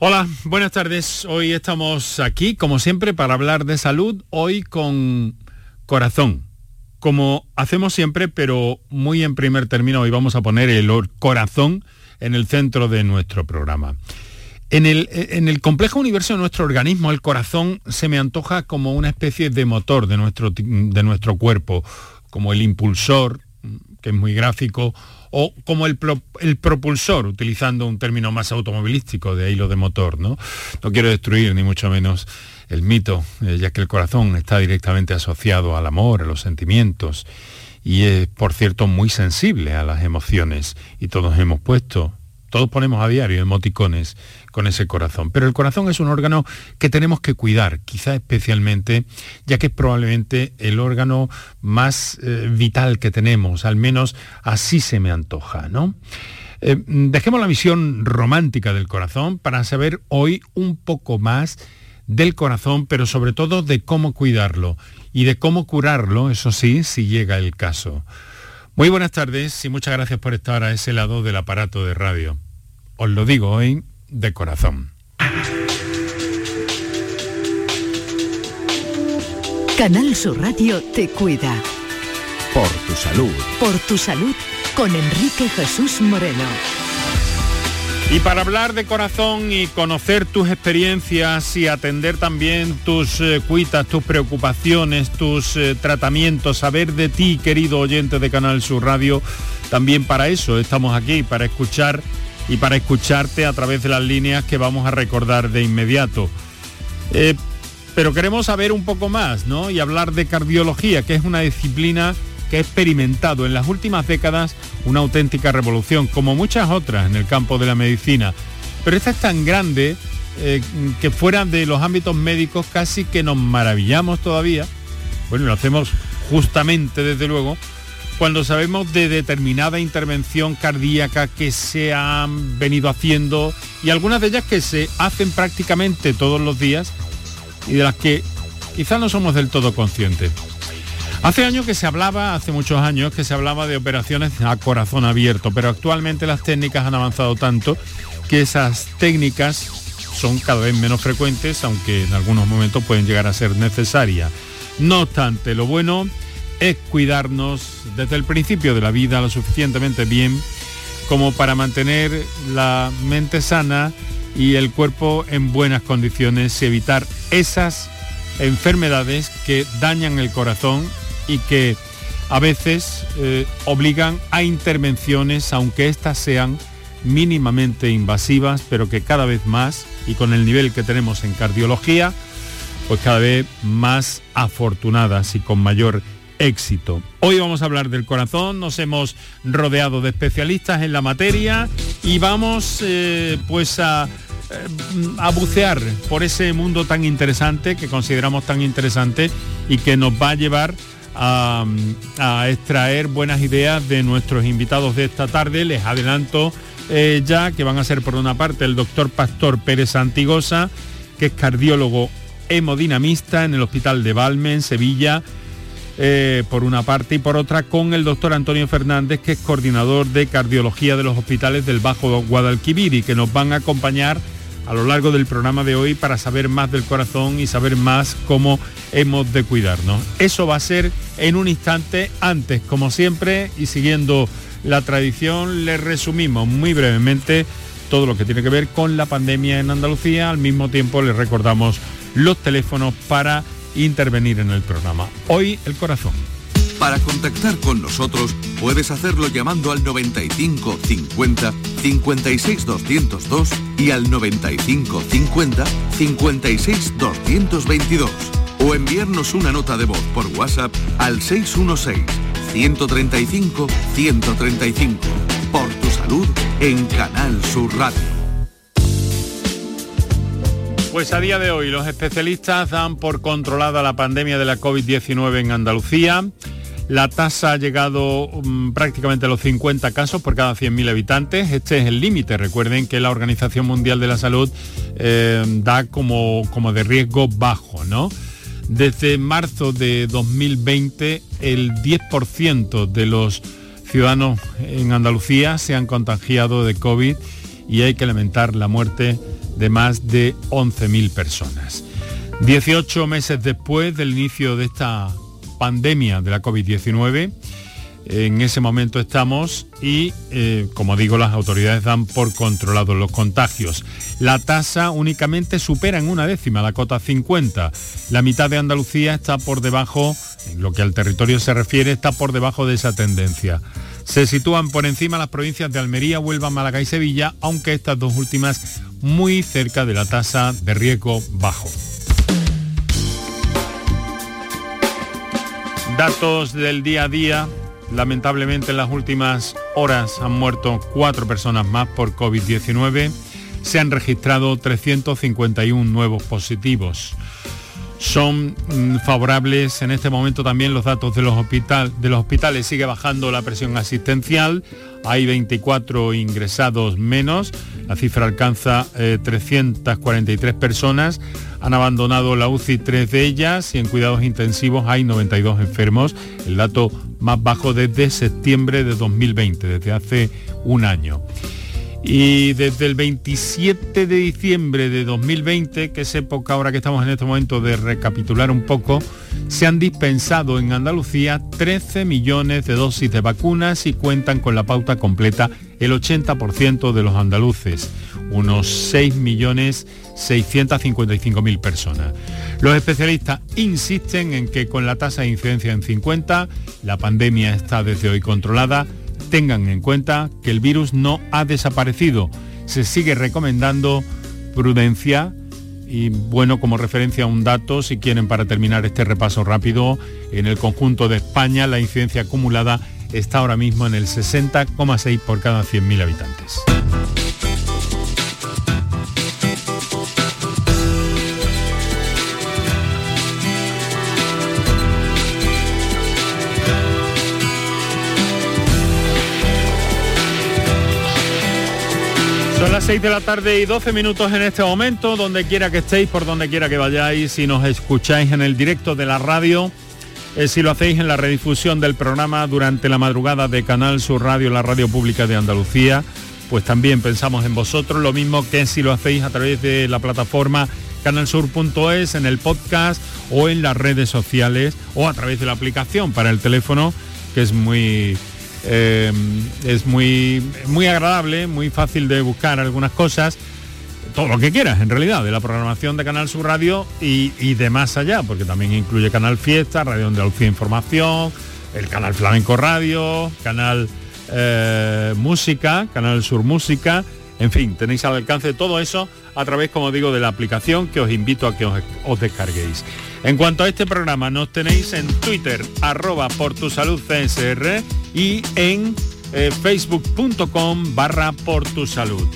Hola, buenas tardes. Hoy estamos aquí, como siempre, para hablar de salud, hoy con corazón. Como hacemos siempre, pero muy en primer término, hoy vamos a poner el corazón en el centro de nuestro programa. En el, en el, complejo universo de nuestro organismo, el corazón se me antoja como una especie de motor de nuestro, de nuestro cuerpo, como el impulsor, que es muy gráfico, o como el, propulsor, utilizando un término más automovilístico, de ahí de motor. ¿no? no quiero destruir ni mucho menos el mito, eh, ya que el corazón está directamente asociado al amor, a los sentimientos, y es, por cierto, muy sensible a las emociones, y todos hemos puesto todos ponemos a diario emoticones con ese corazón, pero el corazón es un órgano que tenemos que cuidar, quizá especialmente, ya que es probablemente el órgano más eh, vital que tenemos, al menos así se me antoja, ¿no? Eh, dejemos la visión romántica del corazón para saber hoy un poco más del corazón, pero sobre todo de cómo cuidarlo y de cómo curarlo, eso sí, si llega el caso. Muy buenas tardes y muchas gracias por estar a ese lado del aparato de radio. Os lo digo hoy de corazón. Canal Sur Radio te cuida. Por tu salud. Por tu salud con Enrique Jesús Moreno. Y para hablar de corazón y conocer tus experiencias y atender también tus eh, cuitas, tus preocupaciones, tus eh, tratamientos, saber de ti, querido oyente de Canal Sur Radio, también para eso estamos aquí, para escuchar y para escucharte a través de las líneas que vamos a recordar de inmediato. Eh, pero queremos saber un poco más, ¿no? Y hablar de cardiología, que es una disciplina que ha experimentado en las últimas décadas una auténtica revolución, como muchas otras en el campo de la medicina. Pero esta es tan grande eh, que fuera de los ámbitos médicos casi que nos maravillamos todavía. Bueno, lo hacemos justamente, desde luego, cuando sabemos de determinada intervención cardíaca que se han venido haciendo y algunas de ellas que se hacen prácticamente todos los días y de las que quizás no somos del todo conscientes. Hace años que se hablaba, hace muchos años que se hablaba de operaciones a corazón abierto, pero actualmente las técnicas han avanzado tanto que esas técnicas son cada vez menos frecuentes, aunque en algunos momentos pueden llegar a ser necesarias. No obstante, lo bueno es cuidarnos desde el principio de la vida lo suficientemente bien como para mantener la mente sana y el cuerpo en buenas condiciones y evitar esas enfermedades que dañan el corazón y que a veces eh, obligan a intervenciones, aunque éstas sean mínimamente invasivas, pero que cada vez más, y con el nivel que tenemos en cardiología, pues cada vez más afortunadas y con mayor éxito. Hoy vamos a hablar del corazón, nos hemos rodeado de especialistas en la materia y vamos eh, pues eh, a bucear por ese mundo tan interesante que consideramos tan interesante y que nos va a llevar a, extraer buenas ideas de nuestros invitados de esta tarde. Les adelanto eh, ya que van a ser por una parte el doctor Pastor Pérez Antigosa, que es cardiólogo hemodinamista en el Hospital de Valme, en Sevilla, eh, por una parte, y por otra con el doctor Antonio Fernández, que es coordinador de cardiología de los hospitales del Bajo Guadalquivir y que nos van a acompañar a lo largo del programa de hoy para saber más del corazón y saber más cómo hemos de cuidarnos. Eso va a ser en un instante antes, como siempre, y siguiendo la tradición, le resumimos muy brevemente todo lo que tiene que ver con la pandemia en Andalucía. Al mismo tiempo le recordamos los teléfonos para intervenir en el programa. Hoy el corazón. Para contactar con nosotros puedes hacerlo llamando al 95 50 56 202 y al 95 50 56 222 o enviarnos una nota de voz por WhatsApp al 616 135 135. Por tu salud en Canal Sur Radio. Pues a día de hoy los especialistas dan por controlada la pandemia de la COVID-19 en Andalucía. La tasa ha llegado mm, prácticamente a los 50 casos por cada 100.000 habitantes. Este es el límite. Recuerden que la Organización Mundial de la Salud eh, da como, como de riesgo bajo. Desde marzo de 2020, el 10% de los ciudadanos en Andalucía se han contagiado de COVID y hay que lamentar la muerte de más de 11.000 personas. 18 meses después del inicio de esta pandemia de la COVID-19, en ese momento estamos y, eh, como digo, las autoridades dan por controlados los contagios. La tasa únicamente supera en una décima la cota 50. La mitad de Andalucía está por debajo, en lo que al territorio se refiere, está por debajo de esa tendencia. Se sitúan por encima las provincias de Almería, Huelva, Málaga y Sevilla, aunque estas dos últimas muy cerca de la tasa de riesgo bajo. Datos del día a día Lamentablemente en las últimas horas han muerto cuatro personas más por COVID-19. Se han registrado 351 nuevos positivos. Son mm, favorables en este momento también los datos de los, de los hospitales. Sigue bajando la presión asistencial. Hay 24 ingresados menos. La cifra alcanza 343 eh, personas. Han abandonado la UCI tres de ellas y en cuidados intensivos hay 92 enfermos. El dato más bajo desde septiembre de 2020, desde hace un año. Y desde el 27 de diciembre de 2020, que es época ahora que estamos en este momento de recapitular un poco, se han dispensado en Andalucía 13 millones de dosis de vacunas y cuentan con la pauta completa el 80% de los andaluces, unos 6.655.000 personas. Los especialistas insisten en que con la tasa de incidencia en 50, la pandemia está desde hoy controlada, tengan en cuenta que el virus no ha desaparecido. Se sigue recomendando prudencia y bueno, como referencia a un dato, si quieren para terminar este repaso rápido, en el conjunto de España la incidencia acumulada está ahora mismo en el 60,6 por cada 100.000 habitantes. Las 6 de la tarde y 12 minutos en este momento, donde quiera que estéis, por donde quiera que vayáis, si nos escucháis en el directo de la radio, eh, si lo hacéis en la redifusión del programa durante la madrugada de Canal Sur Radio, la radio pública de Andalucía, pues también pensamos en vosotros, lo mismo que si lo hacéis a través de la plataforma canalsur.es, en el podcast o en las redes sociales o a través de la aplicación para el teléfono, que es muy eh, es muy, muy agradable, muy fácil de buscar algunas cosas, todo lo que quieras en realidad, de la programación de Canal Sur Radio y, de más allá, porque también incluye Canal Fiesta, Radio Andalucía Información, el Canal Flamenco Radio, Canal eh, Música, Canal Sur Música, en fin, tenéis al alcance todo eso a través, como digo, de la aplicación que os invito a que os, descarguéis. En cuanto a este programa, nos tenéis en Twitter, arroba por tu salud CSR y en eh, facebook.com barra por tu salud.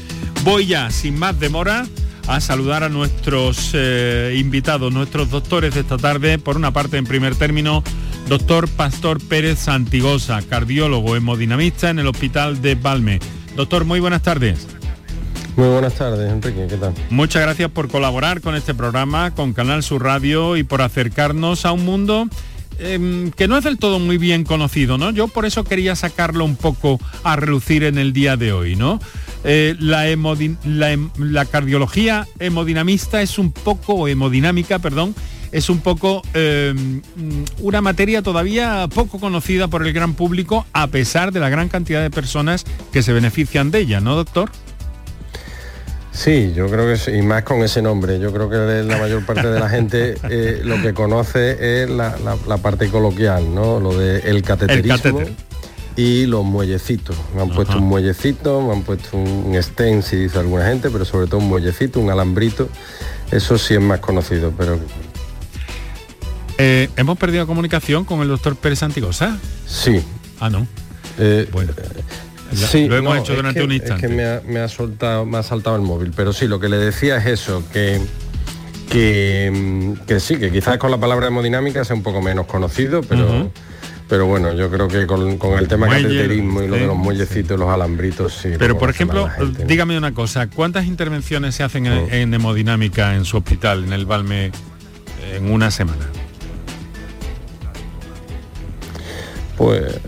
Voy ya, sin más demora, a saludar a nuestros eh, invitados, nuestros doctores de esta tarde. Por una parte, en primer término, doctor Pastor Pérez Santigosa, cardiólogo hemodinamista en el Hospital de Balme. Doctor, muy buenas tardes. Muy buenas tardes, Enrique, ¿qué tal? Muchas gracias por colaborar con este programa, con Canal Sur Radio y por acercarnos a un mundo em, que no es del todo muy bien conocido, ¿no? Yo por eso quería sacarlo un poco a relucir en el día de hoy, ¿no? Eh, la, la, cardiología hemodinamista es un poco, hemodinámica, perdón, es un poco em, una materia todavía poco conocida por el gran público, a pesar de la gran cantidad de personas que se benefician de ella, ¿no, doctor? Sí, yo creo que sí, y más con ese nombre. Yo creo que la mayor parte de la gente eh, lo que conoce es la, parte coloquial, ¿no? Lo de el cateterismo. y los muellecitos. Me han puesto un muellecito, me han puesto un stent, si dice alguna gente, pero sobre todo un muellecito, un alambrito. Eso sí es más conocido, pero... Eh, ¿Hemos perdido comunicación con el doctor Pérez Antigosa? Sí. Ah, no. Eh, bueno sí, lo hemos hecho durante un instante. Es que me ha, soltado, me ha saltado el móvil, pero sí, lo que le decía es eso, que, que, que sí, que quizás con la palabra hemodinámica sea un poco menos conocido, pero... Pero bueno, yo creo que con, el tema del cateterismo y lo de los muellecitos, los alambritos, sí. Pero por ejemplo, dígame una cosa, ¿cuántas intervenciones se hacen en, en, hemodinámica en su hospital, en el Balme, en una semana? Pues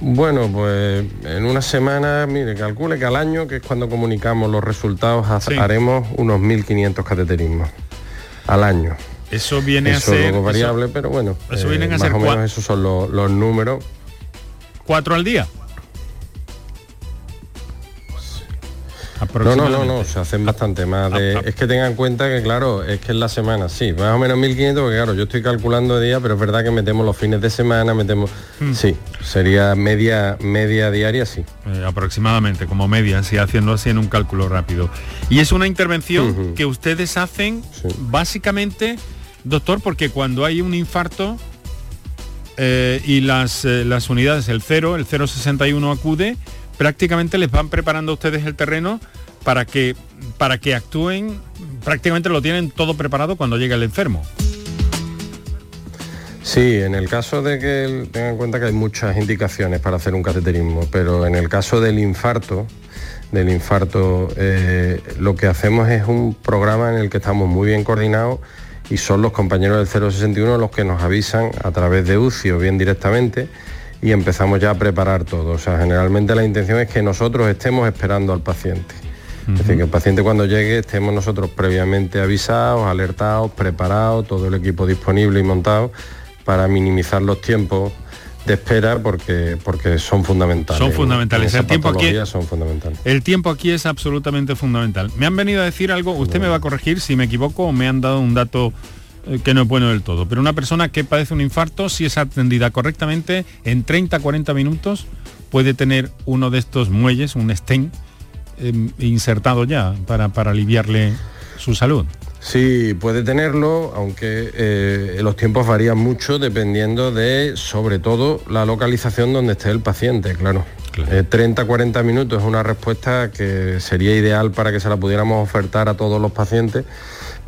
Bueno, pues en una semana, mire, calcule que al año, que es cuando comunicamos los resultados, haremos unos 1.500 cateterismos al año. Eso viene a ser... Eso variable, pero bueno, eso vienen a eh, más o menos esos son los, los números. ¿Cuatro al día? No, no, no, no, se hacen bastante más. De, es que tengan en cuenta que, claro, es que en la semana, sí, más o menos 1500, porque claro, yo estoy calculando de día, pero es verdad que metemos los fines de semana, metemos... Hmm. Sí, sería media, media diaria, sí. Eh, aproximadamente, como media, sí, haciendo así en un cálculo rápido. Y es una intervención que ustedes hacen básicamente, doctor, porque cuando hay un infarto, eh, y las, eh, las unidades, el 0, el 061 acude, prácticamente les van preparando a ustedes el terreno para que, para que actúen, prácticamente lo tienen todo preparado cuando llega el enfermo. Sí, en el caso de que tengan en cuenta que hay muchas indicaciones para hacer un cateterismo, pero en el caso del infarto, del infarto, eh, lo que hacemos es un programa en el que estamos muy bien coordinados y son los compañeros del 061 los que nos avisan a través de UCI o bien directamente y empezamos ya a preparar todo. O sea, generalmente la intención es que nosotros estemos esperando al paciente. Es decir, que el paciente cuando llegue estemos nosotros previamente avisados, alertados, preparados, todo el equipo disponible y montado para minimizar los tiempos de espera porque, porque son fundamentales. Son fundamentales. El tiempo, aquí, son fundamentales. el tiempo aquí es absolutamente fundamental. Me han venido a decir algo, usted me va a corregir si me equivoco o me han dado un dato que no es bueno del todo. Pero una persona que padece un infarto, si es atendida correctamente, en 30-40 minutos puede tener uno de estos muelles, un stent, em, insertado ya para, para aliviarle su salud. Sí, puede tenerlo, aunque eh, los tiempos varían mucho dependiendo de, sobre todo, la localización donde esté el paciente, claro. 30-40 eh, minutos es una respuesta que sería ideal para que se la pudiéramos ofertar a todos los pacientes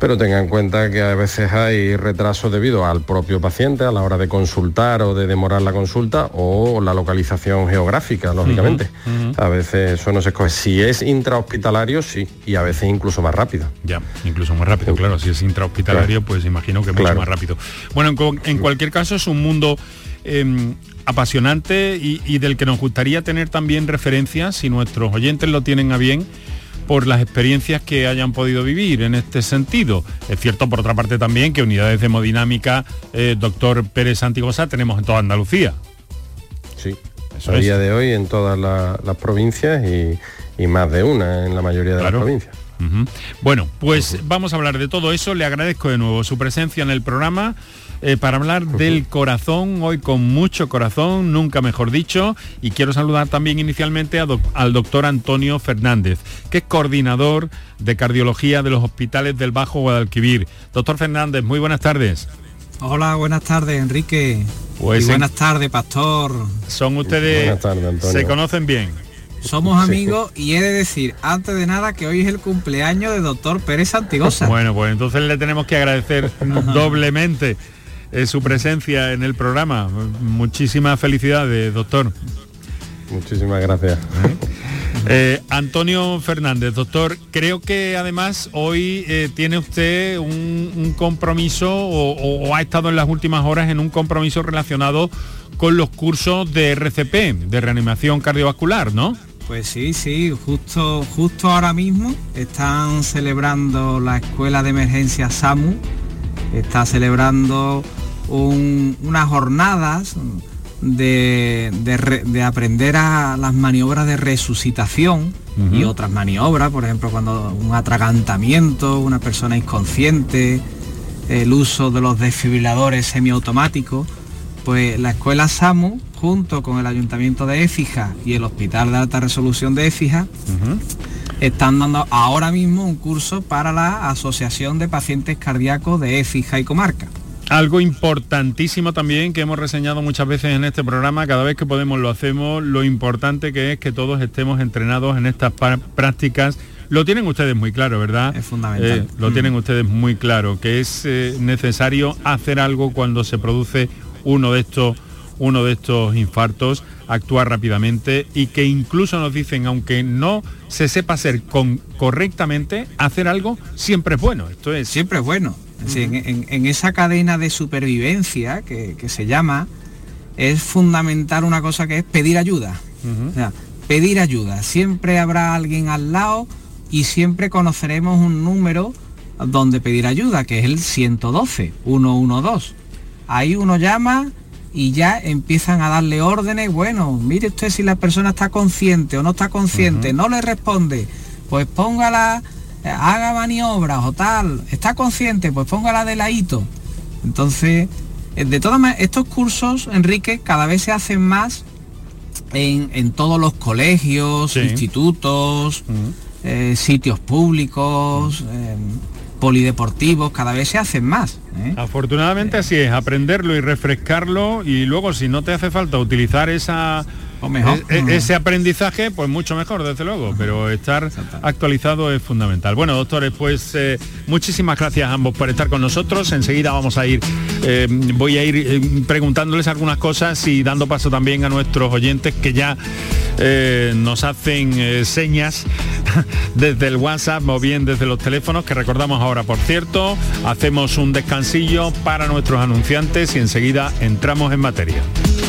pero tenga en cuenta que a veces hay retrasos debido al propio paciente a la hora de consultar o de demorar la consulta o la localización geográfica, lógicamente. A veces eso no se escoge. Si es intrahospitalario, sí, y a veces incluso más rápido. Ya, incluso más rápido, claro. Si es intrahospitalario, pues imagino que mucho más rápido. Bueno, en, cualquier caso es un mundo... Em, apasionante y del que nos gustaría tener también referencias, si nuestros oyentes lo tienen a bien, por las experiencias que hayan podido vivir en este sentido. Es cierto, por otra parte, también que unidades de hemodinámica, eh, doctor Pérez Antigosa, tenemos en toda Andalucía. Sí, a día de hoy en todas las provincias y, más de una en la mayoría de las provincias. Bueno, pues vamos a hablar de todo eso. Le agradezco de nuevo su presencia en el programa. Eh, para hablar del corazón, hoy con mucho corazón, nunca mejor dicho, y quiero saludar también inicialmente al doctor Antonio Fernández, que es coordinador de cardiología de los hospitales del Bajo Guadalquivir. Doctor Fernández, muy buenas tardes. Hola, buenas tardes, Enrique. Pues buenas tardes, Pastor. Son ustedes, se conocen bien. Somos amigos y he de decir, antes de nada, que hoy es el cumpleaños de doctor Pérez Santigosa. Bueno, pues entonces le tenemos que agradecer doblemente eh, su presencia en el programa. Muchísimas felicidades, doctor. Muchísimas gracias. ¿Eh? Eh, Antonio Fernández, doctor, creo que además hoy tiene usted un, compromiso o, ha estado en las últimas horas en un compromiso relacionado con los cursos de RCP, de reanimación cardiovascular, ¿no? Pues sí, sí, justo, justo ahora mismo están celebrando la Escuela de Emergencia SAMU, está celebrando unas jornadas de, aprender a las maniobras de resucitación y otras maniobras, por ejemplo, cuando un atragantamiento, una persona inconsciente, el uso de los desfibriladores semiautomáticos, pues la escuela SAMU, junto con el Ayuntamiento de Écija y el Hospital de Alta Resolución de Écija, están dando ahora mismo un curso para la Asociación de Pacientes Cardíacos de Écija y Comarca. Algo importantísimo también que hemos reseñado muchas veces en este programa, cada vez que podemos lo hacemos, lo importante que es que todos estemos entrenados en estas prácticas. Lo tienen ustedes muy claro, ¿verdad? Es fundamental. Eh, lo mm. tienen ustedes muy claro, que es eh, necesario hacer algo cuando se produce uno de estos uno de estos infartos, actuar rápidamente y que incluso nos dicen, aunque no se sepa hacer con, correctamente, hacer algo siempre es bueno. Esto es siempre es bueno en, esa cadena de supervivencia que, se llama, es fundamental una cosa que es pedir ayuda. O sea, pedir ayuda. Siempre habrá alguien al lado y siempre conoceremos un número donde pedir ayuda, que es el 112, 112. Ahí uno llama y ya empiezan a darle órdenes, bueno, mire usted si la persona está consciente o no está consciente, no le responde, pues póngala, haga maniobras o tal, está consciente, pues póngala de ladito. Entonces, eh, de todas maneras, estos cursos, Enrique, cada vez se hacen más en, todos los colegios, institutos, eh, sitios públicos, polideportivos, cada vez se hacen más. ¿eh? Afortunadamente así es, aprenderlo y refrescarlo y luego si no te hace falta utilizar esa mejor. E, e, ese aprendizaje, pues mucho mejor, desde luego, pero estar actualizado es fundamental. Bueno, doctores, pues eh, muchísimas gracias a ambos por estar con nosotros. Enseguida vamos a ir, eh, voy a ir preguntándoles algunas cosas y dando paso también a nuestros oyentes que ya nos hacen señas desde el WhatsApp o bien desde los teléfonos, que recordamos ahora, por cierto, hacemos un descanso para nuestros anunciantes y enseguida entramos en materia.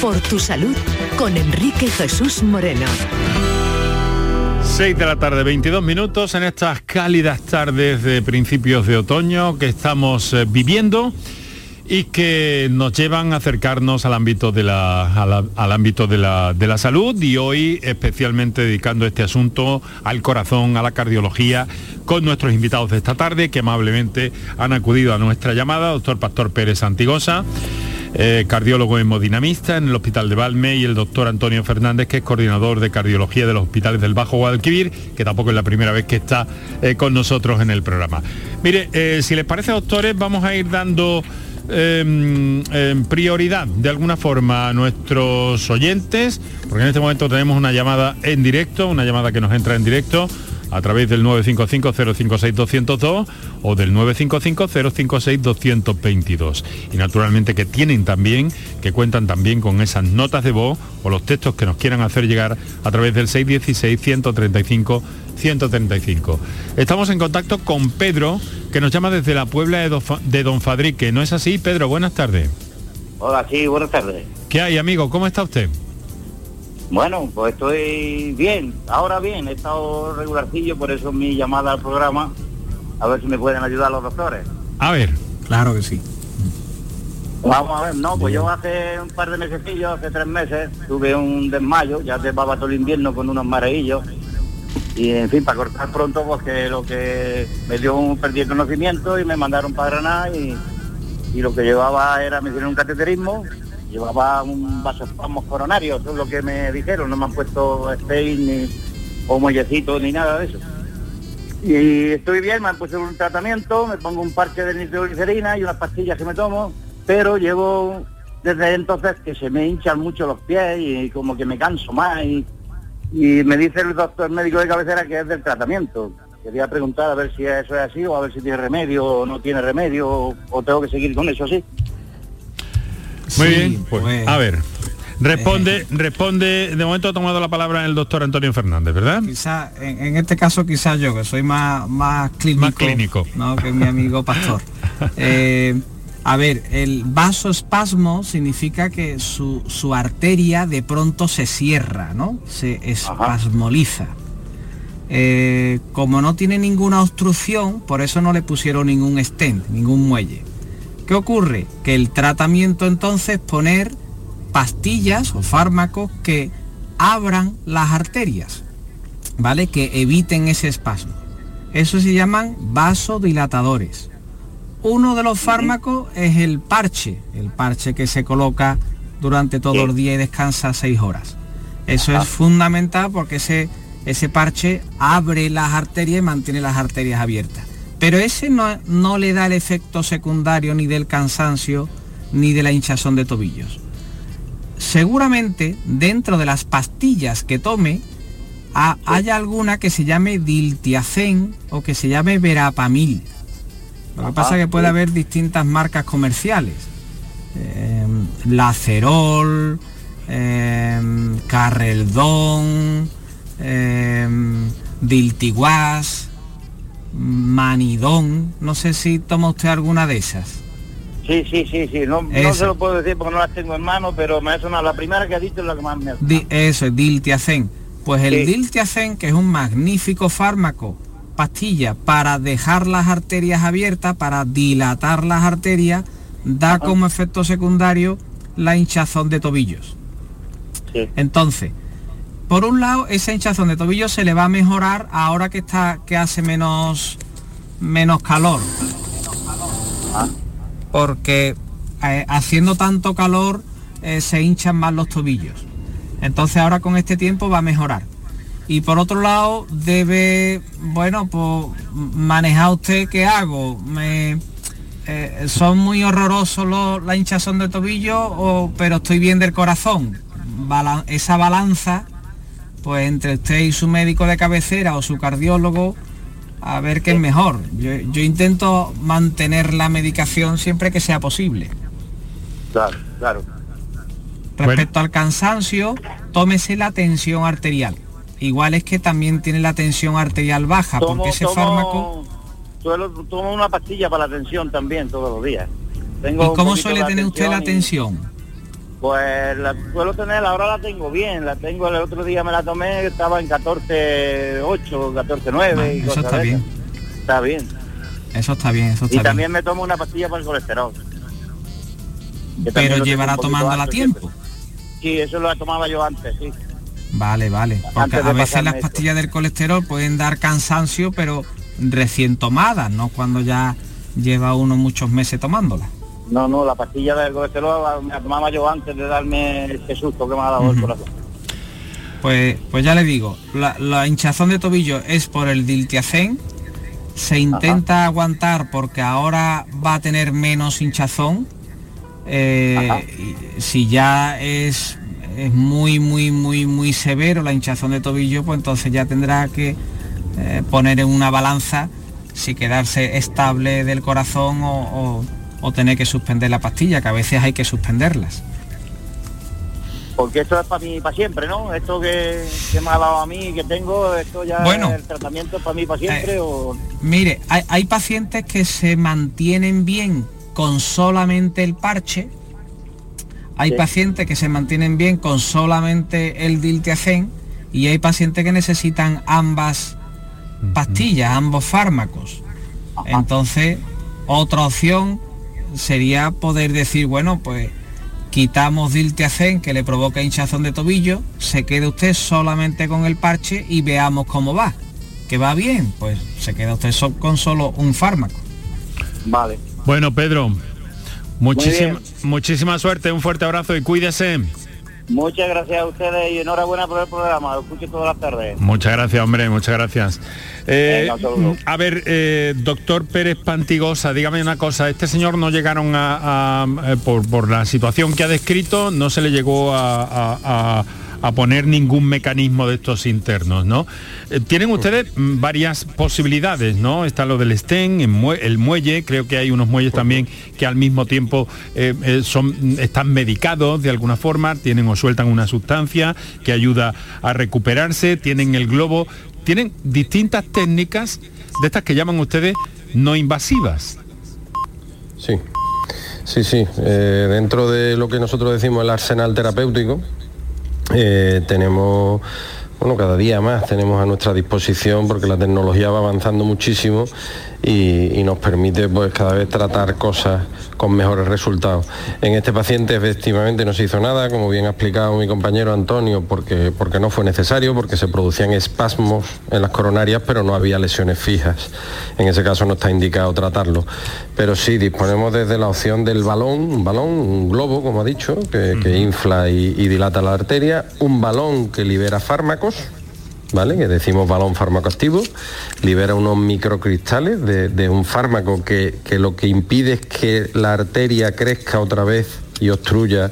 Por tu salud con Enrique Jesús Moreno. 6 de la tarde, 22 minutos en estas cálidas tardes de principios de otoño que estamos eh, viviendo y que nos llevan a acercarnos al ámbito de la, al ámbito de la, de la salud y hoy especialmente dedicando este asunto al corazón, a la cardiología, con nuestros invitados de esta tarde que amablemente han acudido a nuestra llamada, doctor Pastor Pérez Antigosa eh, cardiólogo hemodinamista en el Hospital de Valme y el doctor Antonio Fernández, que es coordinador de cardiología de los hospitales del Bajo Guadalquivir, que tampoco es la primera vez que está eh, con nosotros en el programa. Mire, eh, si les parece, doctores, vamos a ir dando em, em, prioridad de alguna forma a nuestros oyentes, porque en este momento tenemos una llamada en directo, una llamada que nos entra en directo a través del 955-056-202 o del 955-056-222. Y naturalmente que tienen también, que cuentan también con esas notas de voz o los textos que nos quieran hacer llegar a través del 616-135. 135. Estamos en contacto con Pedro, que nos llama desde la Puebla de Don Fadrique. ¿No es así, Pedro? Buenas tardes. Hola, sí, buenas tardes. ¿Qué hay, amigo? ¿Cómo está usted? Bueno, pues estoy bien, ahora bien, he estado regularcillo, por eso mi llamada al programa, a ver si me pueden ayudar los doctores. A ver, claro que sí. Vamos a ver, no, pues yo hace un par de meses, hace tres meses, tuve un desmayo, ya llevaba todo el invierno con unos mareillos, y en fin, para cortar pronto, pues que lo que me dio un perdí el conocimiento y me mandaron para Granada y, y lo que llevaba era, me hicieron un cateterismo, llevaba un vasospasmos coronario, eso es lo que me dijeron, no me han puesto Stein ni o muellecito ni nada de eso. Y estoy bien, me han puesto un tratamiento, me pongo un parche de nitroglicerina y unas pastillas que me tomo, pero llevo desde entonces que se me hinchan mucho los pies y como que me canso más y, me dice el doctor médico de cabecera que es del tratamiento. Quería preguntar a ver si eso es así o a ver si tiene remedio o no tiene remedio o, o tengo que seguir con eso así. Muy bien, pues, a ver. Responde, responde, de momento ha tomado la palabra el doctor Antonio Fernández, ¿verdad? Quizá, en, este caso quizás yo, que soy más, más clínico, más clínico. ¿no? que mi amigo pastor. Eh, A ver, el vasoespasmo significa que su, su arteria de pronto se cierra, ¿no? Se espasmoliza. Eh, como no tiene ninguna obstrucción, por eso no le pusieron ningún stent, ningún muelle. ¿Qué ocurre? Que el tratamiento entonces es poner pastillas o fármacos que abran las arterias, ¿vale? Que eviten ese espasmo. Eso se llaman vasodilatadores. Uno de los fármacos es el parche, el parche que se coloca durante todo el día y descansa seis horas. Eso es fundamental porque ese, ese parche abre las arterias y mantiene las arterias abiertas. Pero ese no, no le da el efecto secundario ni del cansancio ni de la hinchazón de tobillos. Seguramente dentro de las pastillas que tome haya alguna que se llame diltiazem o que se llame verapamil. Lo que pasa es que puede haber distintas marcas comerciales. Eh, Lacerol, eh, Carreldón, eh, Diltiguas, Manidón. No sé si toma usted alguna de esas. Sí, sí, sí, sí. No, se lo puedo decir porque no las tengo en mano, pero me ha sonado. La primera que ha dicho es la que más me ha Eso es Diltiazem. Pues el Diltiazem, que es un magnífico fármaco, pastilla, para dejar las arterias abiertas, para dilatar las arterias, da como efecto secundario la hinchazón de tobillos. Entonces, por un lado, esa hinchazón de tobillos se le va a mejorar ahora que está que hace menos menos calor. Porque eh, haciendo tanto calor eh, se hinchan más los tobillos. Entonces ahora con este tiempo va a mejorar. Y por otro lado debe, bueno, pues manejar usted qué hago. Me, eh, son muy horrorosos la hinchazón de tobillo, pero estoy bien del corazón. esa balanza, pues entre usted y su médico de cabecera o su cardiólogo, a ver qué es mejor. Yo, intento mantener la medicación siempre que sea posible. Claro, claro. Respecto al cansancio, tómese la tensión arterial. Igual es que también tiene la tensión arterial baja, porque ese fármaco... tomo una pastilla para la tensión también todos los días. ¿Y cómo suele tener usted la tensión? Pues la suelo tener, ahora la tengo bien, la tengo el otro día me la tomé, estaba en 14.8, 14.9 y Eso está bien. Está bien. Eso está bien, eso está Y también me tomo una pastilla para el colesterol. Pero llevará tomándola a tiempo. Sí, eso lo tomaba yo antes, sí. Vale, vale. Porque a veces las pastillas del colesterol pueden dar cansancio, pero recién tomadas, no cuando ya lleva uno muchos meses tomándolas. No, no, la pastilla del colesterol me tomaba yo antes de darme ese susto que me ha dado el corazón. Pues, pues ya le digo, la, hinchazón de tobillo es por el diltiazem, se intenta aguantar porque ahora va a tener menos hinchazón. Eh, si ya es, es muy, muy, muy, muy severo la hinchazón de tobillo, pues entonces ya tendrá que eh, poner en una balanza si quedarse estable del corazón o o tener que suspender la pastilla, que a veces hay que suspenderlas. Porque esto es para mí para siempre, ¿no? Esto que, me ha dado a mí, que tengo, esto ya bueno, el tratamiento es para mí para siempre eh, o... Mire, hay, pacientes que se mantienen bien con solamente el parche, hay pacientes que se mantienen bien con solamente el diltiazem y hay pacientes que necesitan ambas pastillas, ambos fármacos. Entonces, otra opción sería poder decir, bueno, pues quitamos diltiazem que le provoca hinchazón de tobillo, se quede usted solamente con el parche y veamos cómo va. Que va bien, pues se queda usted con solo un fármaco. Vale. Bueno, Pedro, muchísima, muchísima suerte, un fuerte abrazo y cuídese. Muchas gracias a ustedes y enhorabuena por el programa, lo escucho todas las tardes. Muchas gracias, hombre, muchas gracias. Eh, a ver, eh, doctor Pérez Pantigosa, dígame una cosa, este señor no llegaron a, eh, por, la situación que ha descrito, no se le llegó a a poner ningún mecanismo de estos internos, ¿no? Eh, tienen ustedes varias posibilidades, ¿no? Está lo del STEN, el muelle, creo que hay unos muelles también que al mismo tiempo eh, eh, son, están medicados de alguna forma, tienen o sueltan una sustancia que ayuda a recuperarse, tienen el globo, tienen distintas técnicas de estas que llaman ustedes no invasivas. Sí. Sí, sí. Dentro de lo que nosotros decimos el arsenal terapéutico, eh, tenemos bueno, cada día más tenemos a nuestra disposición porque la tecnología va avanzando muchísimo y, nos permite pues cada vez tratar cosas con mejores resultados. En este paciente efectivamente no se hizo nada, como bien ha explicado mi compañero Antonio, porque, porque no fue necesario, porque se producían espasmos en las coronarias, pero no había lesiones fijas. En ese caso no está indicado tratarlo. Pero sí, disponemos desde la opción del balón, un balón, un globo, como ha dicho, que, infla y dilata la arteria, un balón que libera fármacos, ¿vale? que decimos balón farmacoactivo, libera unos microcristales de, un fármaco que, lo que impide es que la arteria crezca otra vez y obstruya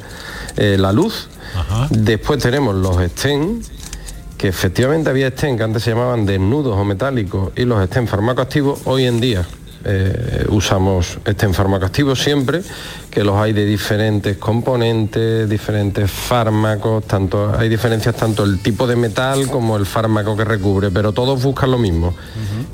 eh, la luz. Después tenemos los estén, que efectivamente había estén que antes se llamaban desnudos o metálicos y los estén farmacoactivos hoy en día eh, usamos este fármaco activo siempre, que los hay de diferentes componentes, diferentes fármacos, tanto, hay diferencias tanto el tipo de metal como el fármaco que recubre, pero todos buscan lo mismo,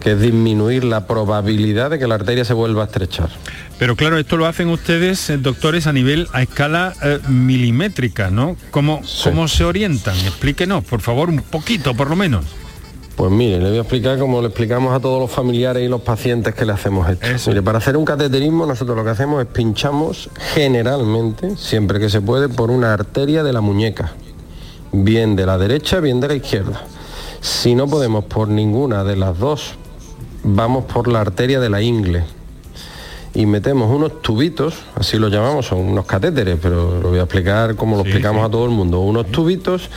que es disminuir la probabilidad de que la arteria se vuelva a estrechar. Pero claro, esto lo hacen ustedes, eh, doctores, a nivel, a escala eh, milimétrica, ¿no? ¿Cómo, ¿Cómo se orientan? Explíquenos, por favor, un poquito, por lo menos. Pues mire, le voy a explicar como le explicamos a todos los familiares y los pacientes que le hacemos esto. Mire, para hacer un cateterismo nosotros lo que hacemos es pinchamos generalmente, siempre que se puede, por una arteria de la muñeca, bien de la derecha, bien de la izquierda. Si no podemos por ninguna de las dos, vamos por la arteria de la ingle. Y metemos unos tubitos, así lo llamamos, son unos catéteres, pero lo voy a explicar como lo explicamos a todo el mundo, unos tubitos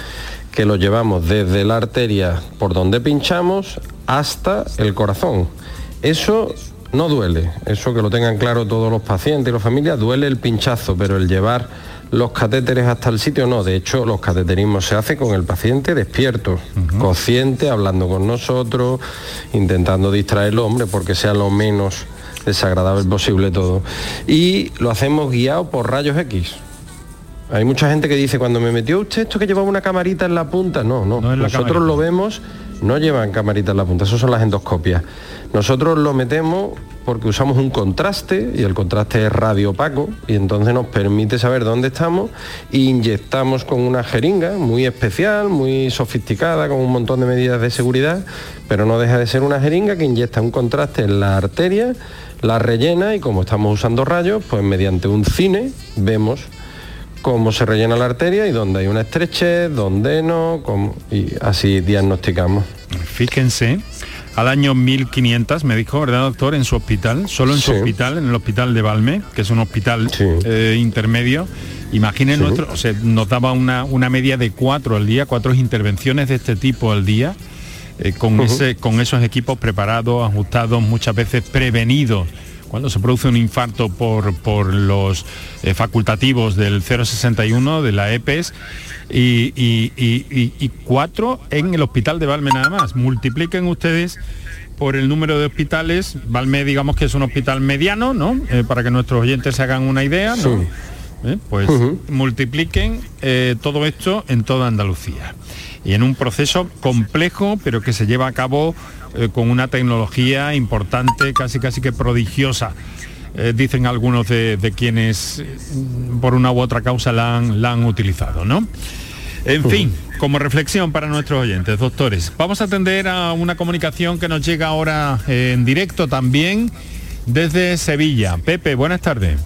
que lo llevamos desde la arteria por donde pinchamos hasta el corazón. Eso no duele, eso que lo tengan claro todos los pacientes y las familias, duele el pinchazo, pero el llevar los catéteres hasta el sitio no, de hecho los cateterismos se hace con el paciente despierto, consciente, hablando con nosotros, intentando distraerlo, hombre, porque sea lo menos desagradable posible todo. Y lo hacemos guiado por rayos X. Hay mucha gente que dice, cuando me metió usted esto que llevaba una camarita en la punta, no, no, nosotros lo vemos, no llevan camarita en la punta, eso son las endoscopias. Nosotros lo metemos porque usamos un contraste y el contraste es radio opaco y entonces nos permite saber dónde estamos e inyectamos con una jeringa muy especial, muy sofisticada, con un montón de medidas de seguridad, pero no deja de ser una jeringa que inyecta un contraste en la arteria, la rellena y como estamos usando rayos, pues mediante un cine vemos cómo se rellena la arteria y dónde hay una estrechez, dónde no, y así diagnosticamos. Fíjense, al año 1500 me dijo, ¿verdad, doctor? En su hospital, solo en su hospital, en el hospital de Valme, que es un hospital eh, intermedio. Imaginen nuestro, o sea, nos daba una, una media de cuatro al día, cuatro intervenciones de este tipo al día. Eh, con, ese, con esos equipos preparados, ajustados, muchas veces prevenidos cuando se produce un infarto por, por los eh, facultativos del 061 de la EPES y, cuatro en el hospital de Valme nada más. Multipliquen ustedes por el número de hospitales. Valme digamos que es un hospital mediano, ¿no? Eh, para que nuestros oyentes se hagan una idea, ¿no? Eh, pues multipliquen todo esto en toda Andalucía. Y en un proceso complejo, pero que se lleva a cabo eh, con una tecnología importante, casi casi que prodigiosa. Eh, dicen algunos de, quienes mm, por una u otra causa la han, la han utilizado, ¿no? En fin, como reflexión para nuestros oyentes, doctores, vamos a atender a una comunicación que nos llega ahora en directo también desde Sevilla. Pepe, buenas tardes.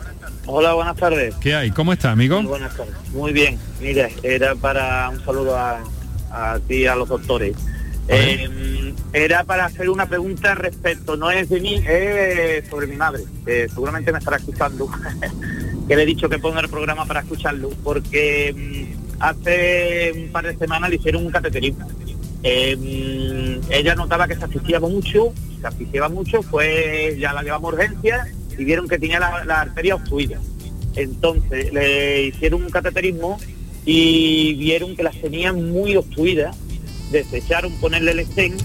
Hola, buenas tardes. ¿Qué hay? ¿Cómo está, amigo? Muy buenas tardes. Muy bien. Mire, era para un saludo a, a ti, a los doctores. Eh, era para hacer una pregunta respecto, no es de mí, es sobre mi madre, seguramente me estará escuchando, que le he dicho que ponga el programa para escucharlo, porque mm, hace un par de semanas le hicieron un cateterismo. Eh, ella notaba que se asfixiaba mucho, se asfixiaba mucho, pues ya la llevamos urgencia y vieron que tenía la, la arteria obstruida. Entonces le hicieron un cateterismo y vieron que las tenía muy obstruidas desecharon ponerle el stent,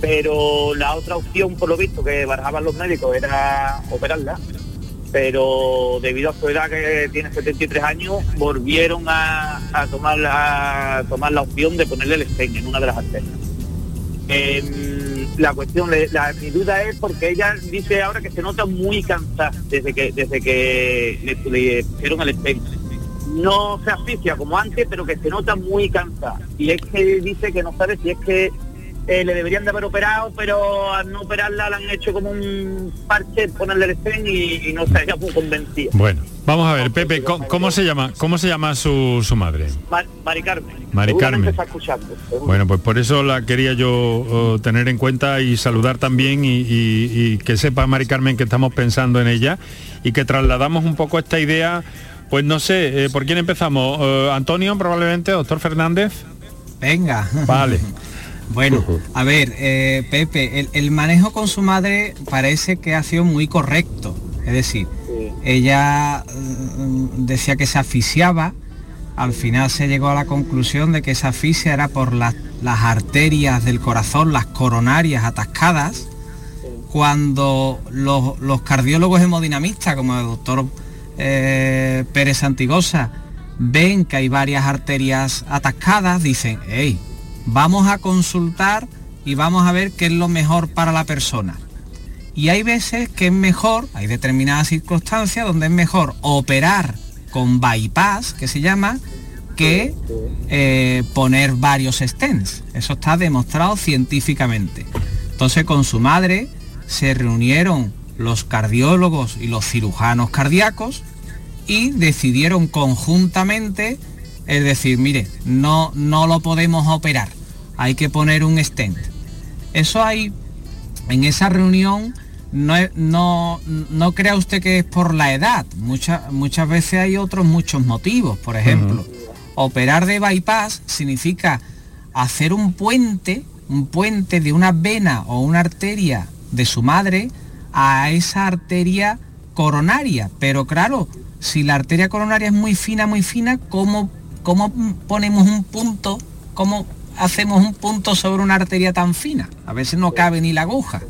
pero la otra opción, por lo visto, que barajaban los médicos era operarla, pero debido a su edad que tiene 73 años, volvieron a, tomar, la, tomar la opción de ponerle el stent en una de las arterias. Em, la cuestión, la, mi duda es porque ella dice ahora que se nota muy cansada desde que desde que le, pusieron el stent. No se asfixia como antes, pero que se nota muy cansada. Y es que dice que no sabe si es que eh, le deberían de haber operado, pero al no operarla la han hecho como un parche, ponerle el stent y, no se haya muy convencida. Bueno, vamos a ver, Pepe, ¿cómo, se llama cómo se llama su, su madre? Mari Carmen. Mari Carmen. Bueno, pues por eso la quería yo oh, tener en cuenta y saludar también y, que sepa Mari Carmen que estamos pensando en ella y que trasladamos un poco esta idea, pues no sé, eh, ¿por quién empezamos? Eh, Antonio, probablemente, doctor Fernández. Venga. Vale. Bueno, a ver, eh, Pepe, el, manejo con su madre parece que ha sido muy correcto. Es decir, ella mm, decía que se asfixiaba, al final se llegó a la conclusión de que esa asfixia era por las arterias del corazón, las coronarias atascadas, cuando los, cardiólogos hemodinamistas, como el doctor eh, Pérez Santigosa, ven que hay varias arterias atascadas, dicen, hey, vamos a consultar y vamos a ver qué es lo mejor para la persona. Y hay veces que es mejor, hay determinadas circunstancias donde es mejor operar con bypass, que se llama, que eh, poner varios stents. Eso está demostrado científicamente. Entonces con su madre se reunieron los cardiólogos y los cirujanos cardíacos y decidieron conjuntamente, es decir, mire, no, no lo podemos operar hay que poner un stent. Eso hay, en esa reunión, no, no, no crea usted que es por la edad. Muchas, muchas veces hay otros muchos motivos. Por ejemplo, operar de bypass significa hacer un puente, un puente de una vena o una arteria de su madre a esa arteria coronaria. Pero claro, si la arteria coronaria es muy fina, muy fina, ¿cómo, cómo ponemos un punto? ¿Cómo hacemos un punto sobre una arteria tan fina? A veces no cabe ni la aguja.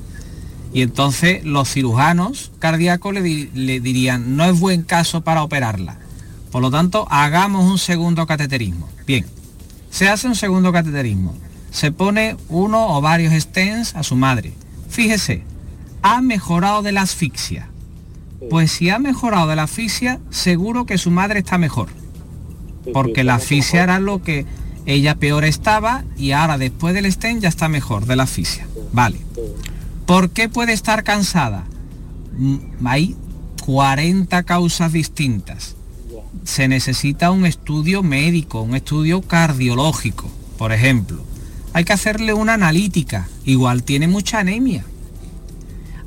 Y entonces los cirujanos cardíacos le, dirían, no es buen caso para operarla. Por lo tanto, hagamos un segundo cateterismo. Bien, se hace un segundo cateterismo. Se pone uno o varios stents a su madre. Fíjese, ha mejorado de la asfixia. Pues si ha mejorado de la asfixia, seguro que su madre está mejor. Porque la asfixia era lo que ella peor estaba y ahora después del stent ya está mejor de la asfixia. Vale. ¿Por qué puede estar cansada? Mm, hay 40 causas distintas. Se necesita un estudio médico, un estudio cardiológico, por ejemplo. Hay que hacerle una analítica. Igual tiene mucha anemia.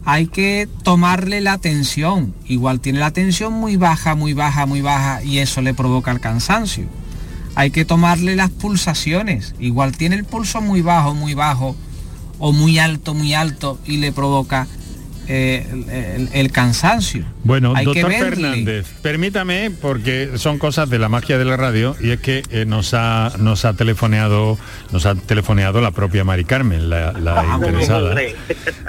Hay que tomarle la tensión. Igual tiene la tensión muy baja, muy baja, muy baja y eso le provoca el cansancio hay que tomarle las pulsaciones. Igual tiene el pulso muy bajo, muy bajo, o muy alto, muy alto, y le provoca eh, el, cansancio. Bueno, doctor Fernández, permítame, porque son cosas de la magia de la radio, y es que eh, nos, ha, nos ha telefoneado, nos ha telefoneado la propia Mari Carmen, la, ah, interesada.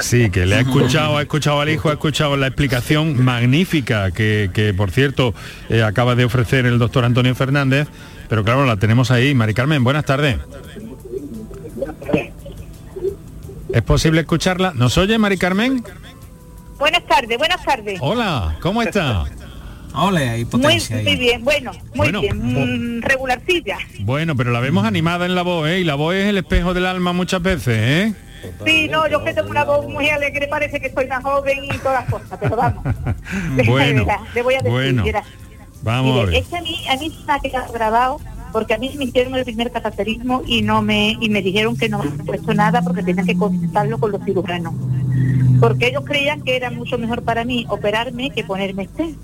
Sí, que le ha escuchado, ha escuchado al hijo, ha escuchado la explicación magnífica que, que por cierto, eh, acaba de ofrecer el doctor Antonio Fernández pero claro, la tenemos ahí. Mari Carmen, buenas tardes. ¿Es posible escucharla? ¿Nos oye, Mari Carmen? Buenas tardes, buenas tardes. Hola, ¿cómo está? Hola, muy, muy, bien, bueno, muy bien, mm, regularcilla. Bueno, pero la vemos animada en la voz, ¿eh? Y la voz es el espejo del alma muchas veces, ¿eh? Sí, no, yo que tengo una voz muy alegre, parece que soy más joven y todas las cosas, pero vamos. bueno, le voy a decir, bueno. Vamos a ver. Es que a mí, a mí se me ha quedado grabado porque a mí me hicieron el primer cateterismo y no me y me dijeron que no me han puesto nada porque tenían que consultarlo con los cirujanos. Porque ellos creían que era mucho mejor para mí operarme que ponerme este.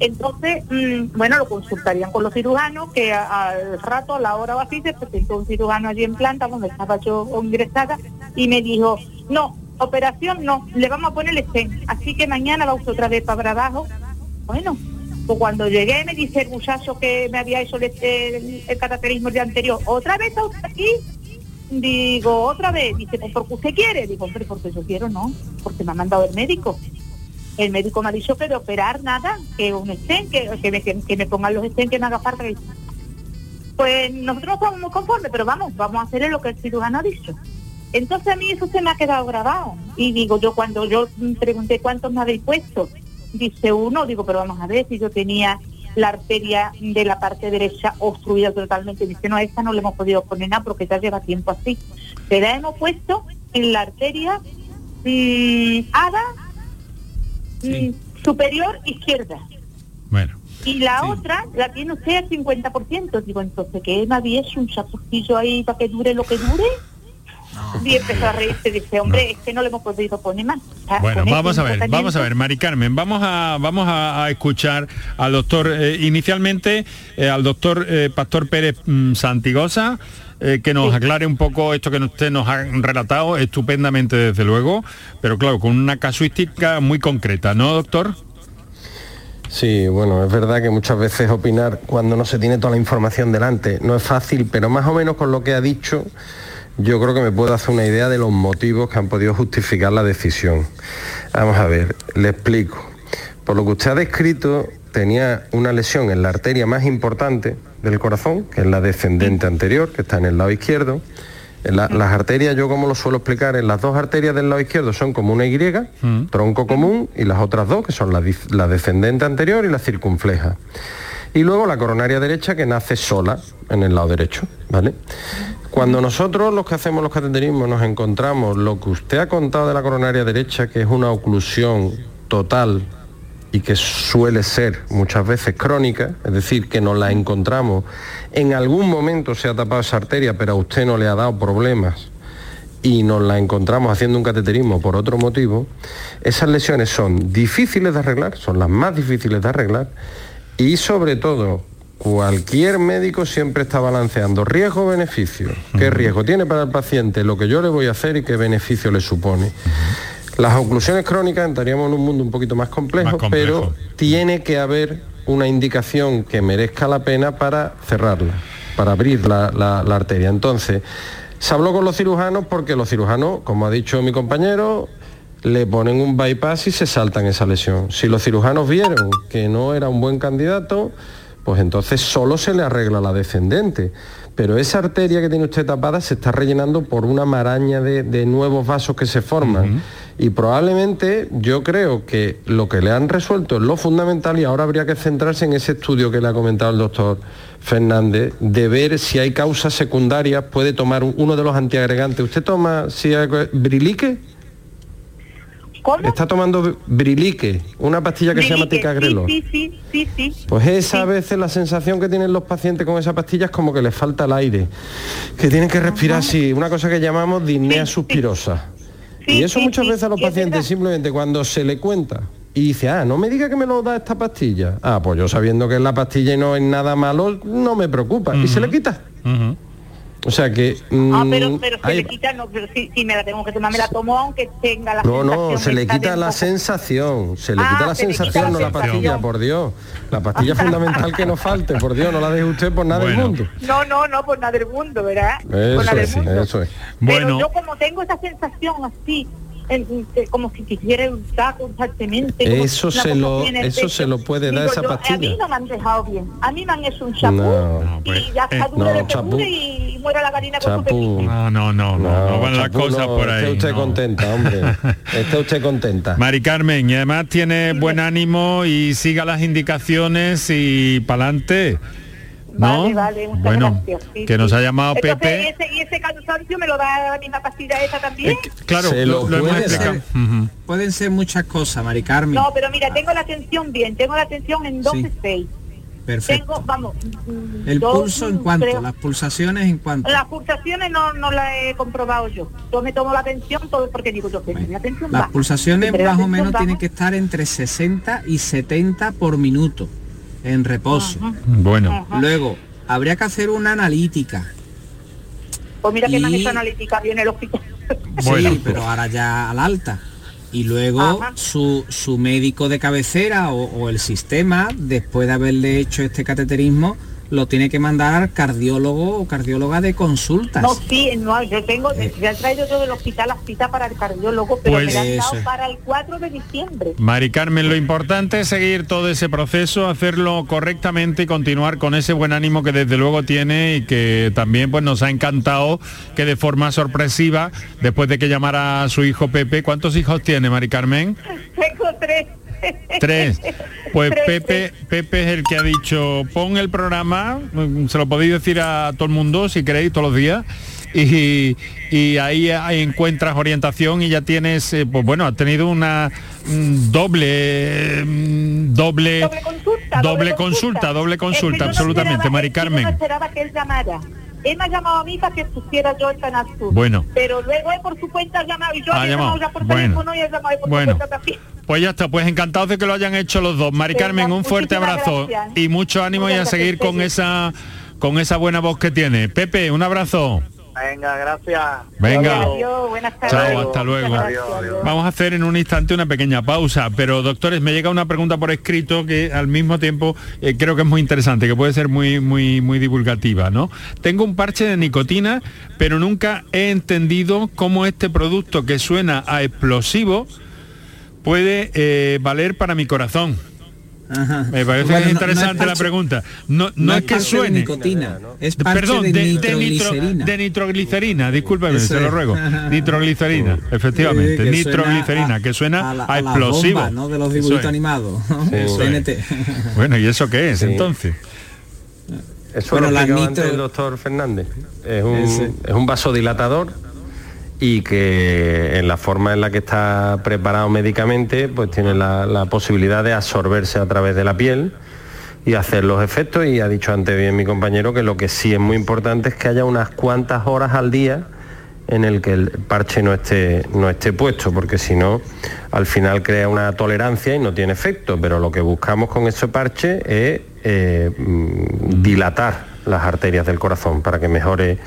Entonces, mm, bueno, lo consultarían con los cirujanos, que al rato, a la hora o así, se presentó un cirujano allí en planta, donde estaba yo ingresada, y me dijo, no, operación no, le vamos a poner el stent, así que mañana vamos otra vez para abajo. Bueno, pues cuando llegué me dice el muchacho que me había hecho el, el, el día anterior, ¿otra vez está usted aquí? Digo, otra vez, dice, pues porque usted quiere. Digo, hombre, porque yo quiero, no, porque me ha mandado el médico. El médico me ha dicho que de operar nada, que un estén, que, que, me, pongan los estén, que me haga falta. Pues nosotros no estamos muy conformes, pero vamos, vamos a hacer lo que el cirujano ha dicho. Entonces a mí eso se me ha quedado grabado. Y digo, yo cuando yo pregunté cuántos me habéis puesto, dice uno, digo, pero vamos a ver si yo tenía la arteria de la parte derecha obstruida totalmente. Dice, no, a esta no le hemos podido poner nada porque ya lleva tiempo así. Se la hemos puesto en la arteria mm, ADA mm, superior izquierda. Bueno. Y la otra la tiene usted al 50%. Digo, entonces, ¿qué me había hecho un chapuzillo ahí para que dure lo que dure? Y empezó a reírse, dice, hombre, es que no le hemos podido poner más. Bueno, vamos a ver, vamos a ver, Mari Carmen, vamos a, vamos a, escuchar al doctor, eh, inicialmente eh, al doctor eh, Pastor Pérez mm, Santigosa, que nos aclare un poco esto que usted nos ha relatado estupendamente desde luego, pero claro, con una casuística muy concreta, ¿no, doctor? Sí, bueno, es verdad que muchas veces opinar cuando no se tiene toda la información delante no es fácil, pero más o menos con lo que ha dicho, yo creo que me puedo hacer una idea de los motivos que han podido justificar la decisión. Vamos a ver, le explico. Por lo que usted ha descrito, tenía una lesión en la arteria más importante del corazón, que es la descendente anterior, que está en el lado izquierdo. las arterias, yo como lo suelo explicar, en las dos arterias del lado izquierdo son como una Y, mm. tronco común, y las otras dos, que son la, la descendente anterior y la circunfleja. Y luego la coronaria derecha que nace sola en el lado derecho, ¿vale? Cuando nosotros los que hacemos los cateterismos nos encontramos lo que usted ha contado de la coronaria derecha, que es una oclusión total y que suele ser muchas veces crónica, es decir, que nos la encontramos, en algún momento se ha tapado esa arteria, pero a usted no le ha dado problemas y nos la encontramos haciendo un cateterismo por otro motivo, esas lesiones son difíciles de arreglar, son las más difíciles de arreglar y sobre todo cualquier médico siempre está balanceando riesgo-beneficio. ¿Qué riesgo tiene para el paciente lo que yo le voy a hacer y qué beneficio le supone? Las oclusiones crónicas entraríamos en un mundo un poquito más complejo, pero tiene que haber una indicación que merezca la pena para cerrarla, para abrir la, la arteria. Entonces, se habló con los cirujanos porque los cirujanos, como ha dicho mi compañero, le ponen un bypass y se saltan esa lesión. Si los cirujanos vieron que no era un buen candidato, pues entonces solo se le arregla la descendente. Pero esa arteria que tiene usted tapada se está rellenando por una maraña de, nuevos vasos que se forman. Y probablemente yo creo que lo que le han resuelto es lo fundamental y ahora habría que centrarse en ese estudio que le ha comentado el doctor Fernández, de ver si hay causas secundarias, puede tomar uno de los antiagregantes. ¿Usted toma si hay brilique? Está tomando brilique, una pastilla que se llama ticagrelo. Sí, sí, sí, sí, Pues esa a veces la sensación que tienen los pacientes con esa pastilla es como que les falta el aire, que tienen que respirar así, una cosa que llamamos disnea suspirosa. y eso muchas veces a los pacientes simplemente cuando se le cuenta y dice, ah, no me diga que me lo da esta pastilla. Ah, pues yo sabiendo que es la pastilla y no es nada malo, no me preocupa. Y se le quita. O sea que... ah, pero, mm, pero se le quita, no, pero si, si, me la tengo que tomar, me la tomo aunque tenga la No, no, se le quita la sensación, se le quita la sensación, no la pastilla, por Dios. La pastilla fundamental que no falte, por Dios, no la deje usted por nada del mundo. No, no, no, por nada del mundo, ¿verdad? Eso, es, eso es. Bueno. Pero yo como tengo esa sensación así, como si quisiera usar constantemente. Eso se lo, eso se lo puede dar esa pastilla. A mí no me han dejado bien. A mí me han hecho un chapú no, y pues, ya está eh, duro de chapú. y muera la gallina con su No, no, no, no, no, van las cosas por ahí. Esté usted contenta, hombre. Esté usted contenta. Mari Carmen, y además tiene buen ánimo y siga las indicaciones y pa'lante. Vale, vale, muchas bueno, que nos ha llamado Pepe. Ese, ¿Y ese cansancio me lo da la misma pastilla esa también? claro, lo, hemos explicado. Pueden ser muchas cosas, Mari Carmen. No, pero mira, tengo la atención bien, tengo la atención en 12.6. Perfecto. Tengo, vamos, ¿El pulso en cuánto? ¿Las pulsaciones en cuánto? Las pulsaciones no, no las he comprobado yo. Yo me tomo la atención todo porque digo yo tengo la atención Las pulsaciones más o menos tienen que estar entre 60 y 70 por minuto en reposo. Bueno. Luego, habría que hacer una analítica. Pues mira que me han hecho analítica viene el hospital. Sí, pero ahora ya al alta. Y luego su, médico de cabecera o, el sistema, después de haberle hecho este cateterismo, lo tiene que mandar cardiólogo o cardióloga de consultas. No, sí, no, yo tengo, ya he traído yo del hospital la cita para el cardiólogo, pero Pues me la han dado para el 4 de diciembre. Mari Carmen, lo importante es seguir todo ese proceso, hacerlo correctamente y continuar con ese buen ánimo que desde luego tiene y que también pues nos ha encantado que de forma sorpresiva, después de que llamara a su hijo Pepe, ¿cuántos hijos tiene Mari Carmen? Tengo tres. Tres. Pues Tres, Pepe, Pepe es el que ha dicho, pon el programa, mm, se lo podéis decir a todo el mundo si queréis todos los días. Y, y ahí, ahí encuentras orientación y ya tienes, eh, pues bueno, has tenido una mm, doble, mm, doble, Doble consulta. doble consulta, doble Es que consulta, yo no absolutamente, esperaba- Mari es que Yo no Carmen. esperaba que él llamara. Él me ha llamado a mí para que pusiera yo el Canal Sur. Bueno. Pero luego él por su cuenta ha llamado y yo Ha había llamado. ya por Bueno. teléfono y él llamado por Bueno. su cuenta también. Pues ya está, pues encantados de que lo hayan hecho los dos. Mari Carmen, un fuerte abrazo gracias. y mucho ánimo y a Muchas seguir gracias, con esa con esa buena voz que tiene. Pepe, un abrazo. Venga, gracias. Venga. Adiós, buenas tardes. Chao, hasta luego. Adiós. Vamos a hacer en un instante una pequeña pausa, pero doctores, me llega una pregunta por escrito que al mismo tiempo eh, creo que es muy interesante, que puede ser muy, muy, muy divulgativa, ¿no? Tengo un parche de nicotina, pero nunca he entendido cómo este producto que suena a explosivo puede eh, valer para mi corazón. Ajá. Me parece Bueno, no- no es interesante la parche- pregunta. No, no, es que parche de suene. nicotina, es parche Perdón, de, de, de nitroglicerina. nitro- de nitroglicerina, discúlpeme, Eso se lo ruego. Nitroglicerina, efectivamente, Sí, que nitroglicerina, a- que suena a, a la- a explosivo. bombas, ¿no? de los dibujitos es. animados. ¿no? TNT. Bueno, ¿y eso qué es Sí. entonces? Eso Bueno, lo la nitro- antes el doctor Fernández. Es un, es un vasodilatador y que en la forma en la que está preparado médicamente, pues tiene la, posibilidad de absorberse a través de la piel y hacer los efectos. Y ha dicho antes bien mi compañero que lo que sí es muy importante es que haya unas cuantas horas al día en el que el parche no esté, no esté puesto, porque si no, al final crea una tolerancia y no tiene efecto. Pero lo que buscamos con ese parche es eh, mm, dilatar las arterias del corazón para que mejore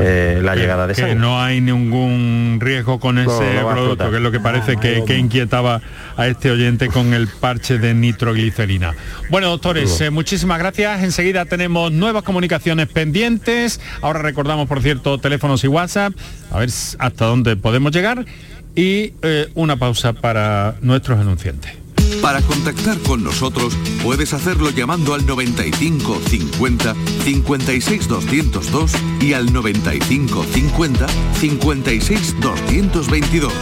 eh, la llegada de que sangre. no hay ningún riesgo con ese No, no producto, que es lo que parece Ah, que, inquietaba a este oyente con el parche de nitroglicerina. Bueno, doctores, eh, muchísimas gracias. Enseguida tenemos nuevas comunicaciones pendientes. Ahora recordamos, por cierto, teléfonos y WhatsApp, a ver hasta dónde podemos llegar. Y eh, una pausa para nuestros anunciantes. Para contactar con nosotros puedes hacerlo llamando al 95 50 56 202 y al 95 50 56 222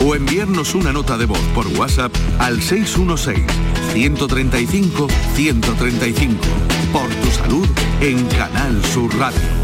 o enviarnos una nota de voz por WhatsApp al 616 135 135. Por tu salud en Canal Sur Radio.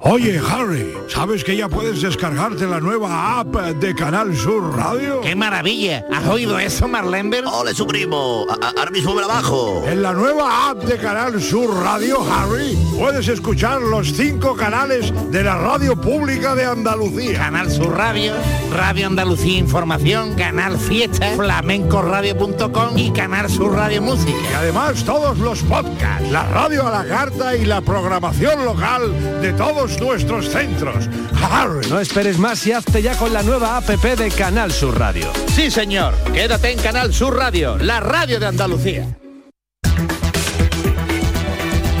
Oye, Harry, ¿sabes que ya puedes descargarte la nueva app de Canal Sur Radio? ¡Qué maravilla! ¿Has oído eso, Marlenber? ¡Ole, su primo! Ahora mismo me la bajo. En la nueva app de Canal Sur Radio, Harry, puedes escuchar los cinco canales de la radio pública de Andalucía. Canal Sur Radio, Radio Andalucía Información, Canal Fiesta, flamencoradio.com y Canal Sur Radio Música. Y además todos los podcasts, la radio a la carta y la programación local de todos nuestros centros. Harry. No esperes más y hazte ya con la nueva APP de Canal Sur Radio. Sí, señor. Quédate en Canal Sur Radio, la radio de Andalucía.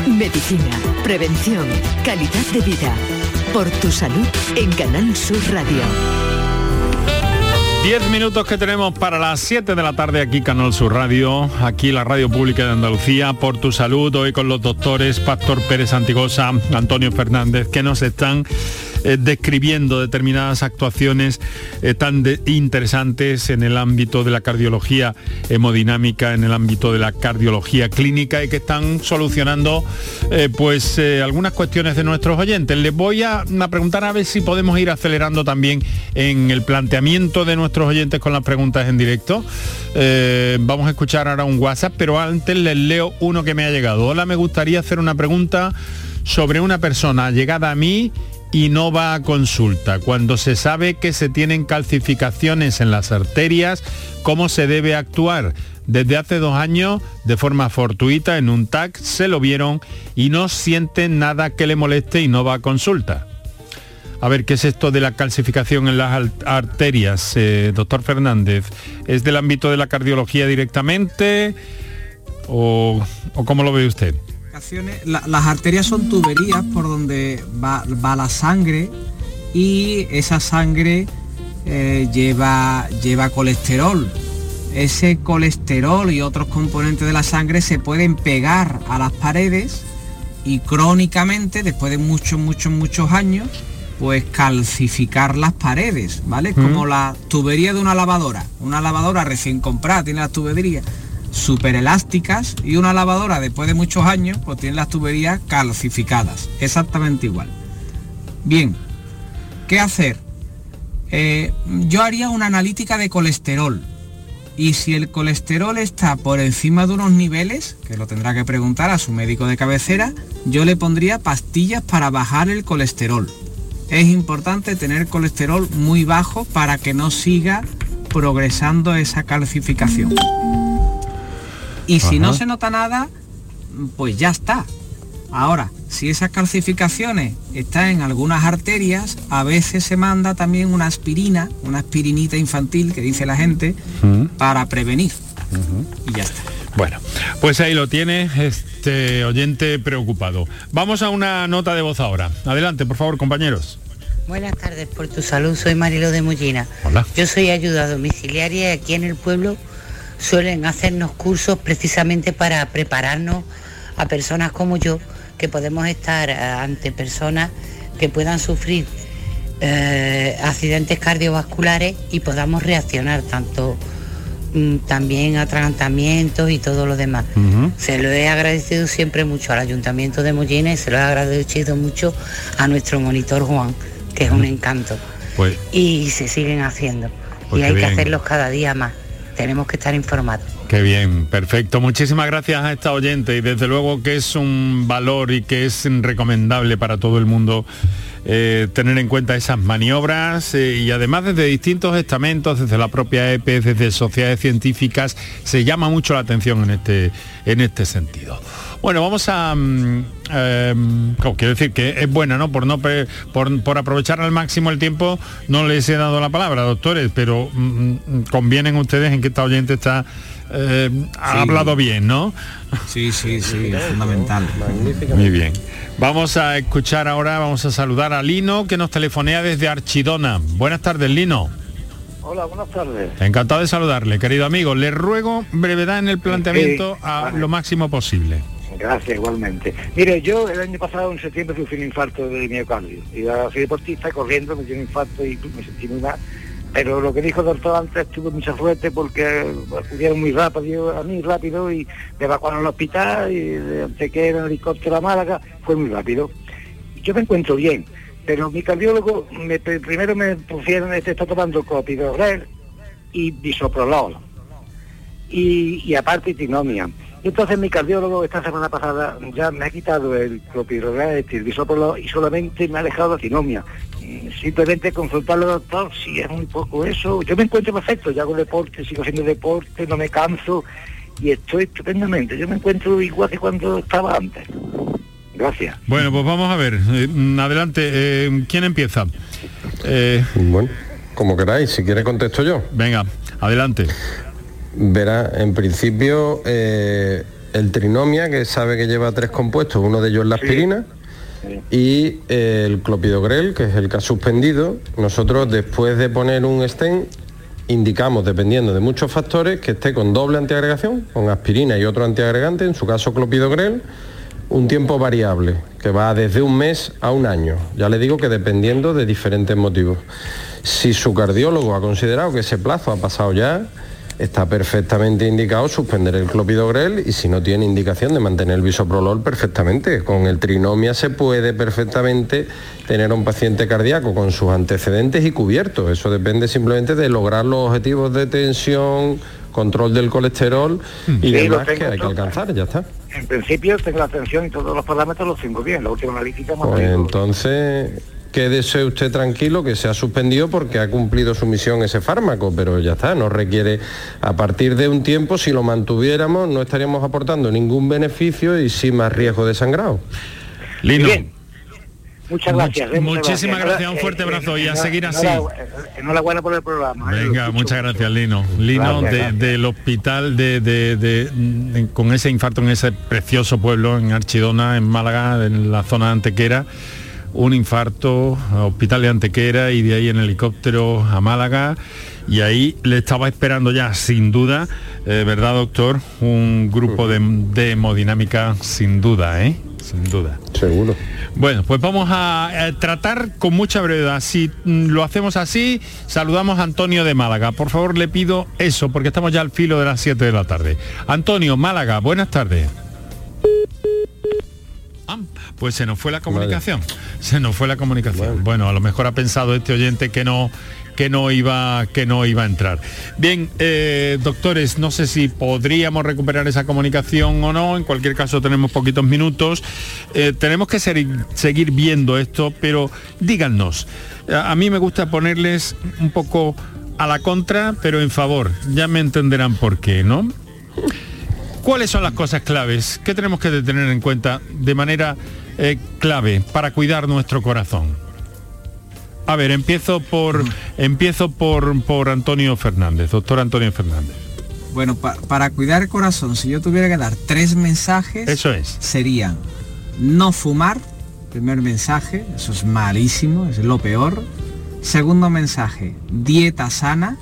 Medicina, prevención, calidad de vida. Por tu salud en Canal Sur Radio. Diez minutos que tenemos para las 7 de la tarde aquí Canal Sur Radio, aquí la radio pública de Andalucía, por tu salud, hoy con los doctores Pastor Pérez Antigosa, Antonio Fernández, que nos están eh, describiendo determinadas actuaciones eh, tan de- interesantes en el ámbito de la cardiología hemodinámica, en el ámbito de la cardiología clínica y que están solucionando eh, pues algunas cuestiones de nuestros oyentes. Les voy a, a preguntar a ver si podemos ir acelerando también en el planteamiento de nuestros oyentes con las preguntas en directo. Vamos a escuchar ahora un WhatsApp, pero antes les leo uno que me ha llegado. Hola, me gustaría hacer una pregunta sobre una persona llegada a mí y no va a consulta. Cuando se sabe que se tienen calcificaciones en las arterias, ¿cómo se debe actuar? Desde hace dos años, de forma fortuita, en un TAC, se lo vieron y no siente nada que le moleste y no va a consulta. A ver, ¿qué es esto de la calcificación en las arterias, eh, doctor Fernández? ¿Es del ámbito de la cardiología directamente o, o cómo lo ve usted? La- las arterias son tuberías por donde va, va la sangre y esa sangre eh, lleva, lleva colesterol. Ese colesterol y otros componentes de la sangre se pueden pegar a las paredes y crónicamente, después de muchos, muchos, muchos años, pues calcificar las paredes, ¿vale? Mm. Como la tubería de una lavadora. Una lavadora recién comprada tiene las tuberías súper elásticas y una lavadora después de muchos años pues tiene las tuberías calcificadas. Exactamente igual. Bien, ¿qué hacer? Eh, yo haría una analítica de colesterol. Y si el colesterol está por encima de unos niveles, que lo tendrá que preguntar a su médico de cabecera, yo le pondría pastillas para bajar el colesterol. Es importante tener colesterol muy bajo para que no siga progresando esa calcificación. Y si no se nota nada, pues ya está. Ahora, si esas calcificaciones están en algunas arterias, a veces se manda también una aspirina, una aspirinita infantil que dice la gente, para prevenir. Y ya está. Bueno, pues ahí lo tiene este oyente preocupado. Vamos a una nota de voz ahora. Adelante, por favor, compañeros. Buenas tardes, por tu salud, soy Marilo de Mollina. Hola. Yo soy ayuda domiciliaria aquí en el pueblo suelen hacernos cursos precisamente para prepararnos a personas como yo, que podemos estar eh, ante personas que puedan sufrir eh, accidentes cardiovasculares y podamos reaccionar tanto mm, también a atragantamientos y todo lo demás. Se lo he agradecido siempre mucho al Ayuntamiento de Mollina y se lo he agradecido mucho a nuestro monitor Juan, que es un encanto. Pues, Y se siguen haciendo. Pues y qué hay que hacerlos cada día más. Tenemos que estar informados. Qué bien, perfecto. Muchísimas gracias a esta oyente y desde luego que es un valor y que es recomendable para todo el mundo eh, tener en cuenta esas maniobras eh, y además desde distintos estamentos, desde la propia EPE, desde sociedades científicas, se llama mucho la atención en este, en este sentido. Bueno, vamos a... em, como quiero decir que es buena, ¿no? Por, no por aprovechar al máximo el tiempo, no les he dado la palabra, doctores, pero mm, mm, convienen ustedes en que esta oyente está... eh, ha Sí. hablado bien, ¿no? Sí, sí, sí, es fundamental. Muy bien. Vamos a escuchar ahora, vamos a saludar a Lino, que nos telefonea desde Archidona. Buenas tardes, Lino. Hola, buenas tardes. Encantado de saludarle, querido amigo. Le ruego brevedad en el planteamiento Sí, a vale. lo máximo posible. Gracias, igualmente. Mire, yo el año pasado, en septiembre, sufrí un infarto de miocardio. Iba, soy deportista, corriendo, me dio un infarto y me sentí muy mal. Pero lo que dijo el doctor antes, tuve mucha suerte porque acudieron muy rápido a mí, rápido, y me evacuaron al hospital, y de- antes que era en helicóptero a Málaga, fue muy rápido. yo me encuentro bien, pero mi cardiólogo me, primero me pusieron, este está tomando clopidogrel y bisoprolol, y, y aparte tinomia. Y entonces mi cardiólogo esta semana pasada ya me ha quitado el clopidogrel, y solamente me ha dejado la tinomia. Simplemente consultarlo doctor si es un poco eso. Yo me encuentro perfecto, yo hago deporte, sigo haciendo deporte, no me canso y estoy estupendamente. Yo me encuentro igual que cuando estaba antes. Gracias. Bueno, pues vamos a ver. Eh, adelante, eh, ¿quién empieza? Eh, bueno, como queráis, si quiere contesto yo. Venga, adelante. Verá, en principio, el trinomia, que sabe que lleva tres compuestos, uno de ellos es la aspirina, y el clopidogrel, que es el que ha suspendido, nosotros después de poner un stent indicamos, dependiendo de muchos factores, que esté con doble antiagregación, con aspirina y otro antiagregante, en su caso clopidogrel, un tiempo variable, que va desde un mes a un año. Ya le digo que dependiendo de diferentes motivos. Si su cardiólogo ha considerado que ese plazo ha pasado ya, está perfectamente indicado suspender el clopidogrel y si no tiene indicación de mantener el bisoprolol perfectamente. Con el trinomia se puede perfectamente tener un paciente cardíaco con sus antecedentes y cubierto. Eso depende simplemente de lograr los objetivos de tensión, control del colesterol y demás que hay que alcanzar, ya está. En principio tengo la tensión y todos los parámetros los tengo bien. La última analítica pues entonces quédese usted tranquilo que se ha suspendido porque ha cumplido su misión ese fármaco, pero ya está, no requiere, a partir de un tiempo, si lo mantuviéramos, no estaríamos aportando ningún beneficio y sí más riesgo de sangrado. Lino. Muchas gracias. Eh, muchísimas gracias, un fuerte abrazo y a seguir así. Enhorabuena por el programa. Eh, Venga, muchas gracias, Lino. Lino del hospital de, con ese infarto en ese precioso pueblo en Archidona, en Málaga, en la zona de Antequera un infarto, hospital de Antequera y de ahí en helicóptero a Málaga. Y ahí le estaba esperando ya, sin duda, eh, ¿verdad, doctor? Un grupo de, de, hemodinámica, sin duda, ¿eh? Sin duda. Seguro. Bueno, pues vamos a, tratar con mucha brevedad. Si mm, lo hacemos así, saludamos a Antonio de Málaga. Por favor, le pido eso, porque estamos ya al filo de las 7 de la tarde. Antonio, Málaga, buenas tardes. Pues se nos fue la comunicación. Se nos fue la comunicación. Bueno. a lo mejor ha pensado este oyente que no que no iba que no iba a entrar. Bien, eh, doctores, no sé si podríamos recuperar esa comunicación o no. En cualquier caso tenemos poquitos minutos. Eh, tenemos que seguir viendo esto, pero díganos. A, a mí me gusta ponerles un poco a la contra, pero en favor. Ya me entenderán por qué, ¿no? ¿Cuáles son las cosas claves? ¿Qué tenemos que tener en cuenta de manera eh, clave para cuidar nuestro corazón? A ver, empiezo por empiezo por, por Antonio Fernández, doctor Antonio Fernández. Bueno, para cuidar el corazón, si yo tuviera que dar tres mensajes, eso es. Serían no fumar, primer mensaje, eso es malísimo, es lo peor. Segundo mensaje, dieta sana,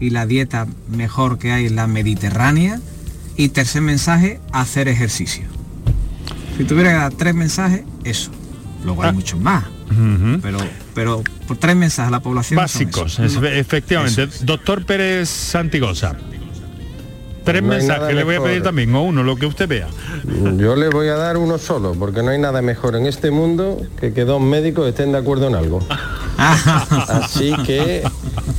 y la dieta mejor que hay es la mediterránea. Y tercer mensaje, hacer ejercicio. Si tuviera que dar tres mensajes, eso. Luego hay ah. muchos más. Pero pero por tres mensajes a la población. Básicos, efectivamente. Doctor Pérez Santigosa. Tres mensajes le voy a pedir también, o uno, lo que usted vea. Yo le voy a dar uno solo, porque no hay nada mejor en este mundo que que dos médicos estén de acuerdo en algo. Así que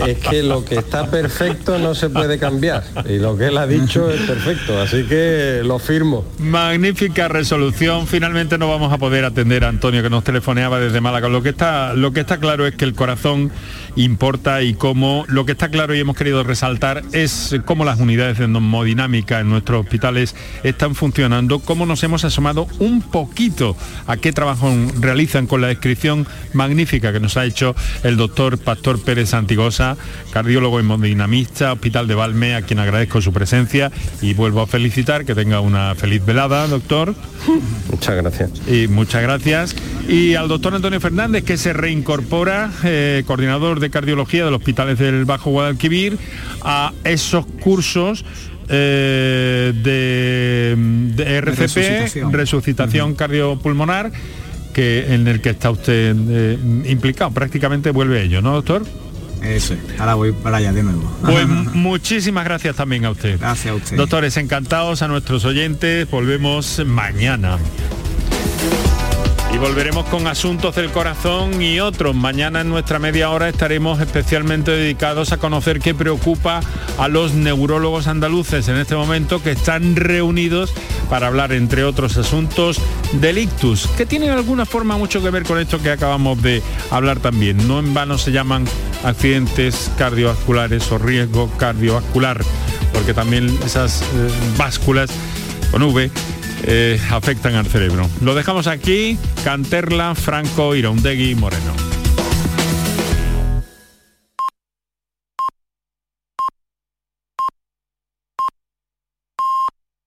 es que lo que está perfecto no se puede cambiar. Y lo que él ha dicho es perfecto, así que lo firmo. Magnífica resolución. Finalmente no vamos a poder atender a Antonio que nos telefoneaba desde Málaga. Lo que está, lo que está claro es que el corazón importa y cómo lo que está claro y hemos querido resaltar es cómo las unidades de hemodinámica en nuestros hospitales están funcionando, cómo nos hemos asomado un poquito a qué trabajo realizan con la descripción magnífica que nos ha hecho el doctor Pastor Pérez Antigosa, cardiólogo hemodinamista, Hospital de Valme, a quien agradezco su presencia y vuelvo a felicitar, que tenga una feliz velada, doctor. Muchas gracias. Y muchas gracias. Y al doctor Antonio Fernández, que se reincorpora, eh, coordinador de cardiología de los hospitales del Bajo Guadalquivir, a esos cursos eh, de, RCP, resucitación, cardiopulmonar, que, en el que está usted eh, implicado. Prácticamente vuelve ello, ¿no, doctor? Eso, ahora voy para allá de nuevo. Pues muchísimas gracias también a usted. Gracias a usted. Doctores, encantados a nuestros oyentes. Volvemos mañana. Y volveremos con asuntos del corazón y otros. Mañana en nuestra media hora estaremos especialmente dedicados a conocer qué preocupa a los neurólogos andaluces en este momento que están reunidos para hablar, entre otros asuntos, del ictus, que tiene de alguna forma mucho que ver con esto que acabamos de hablar también. No en vano se llaman accidentes cardiovasculares o riesgo cardiovascular, porque también esas eh, básculas con V eh, afectan al cerebro. Lo dejamos aquí, Canterla, Franco, Iraundegui, Moreno.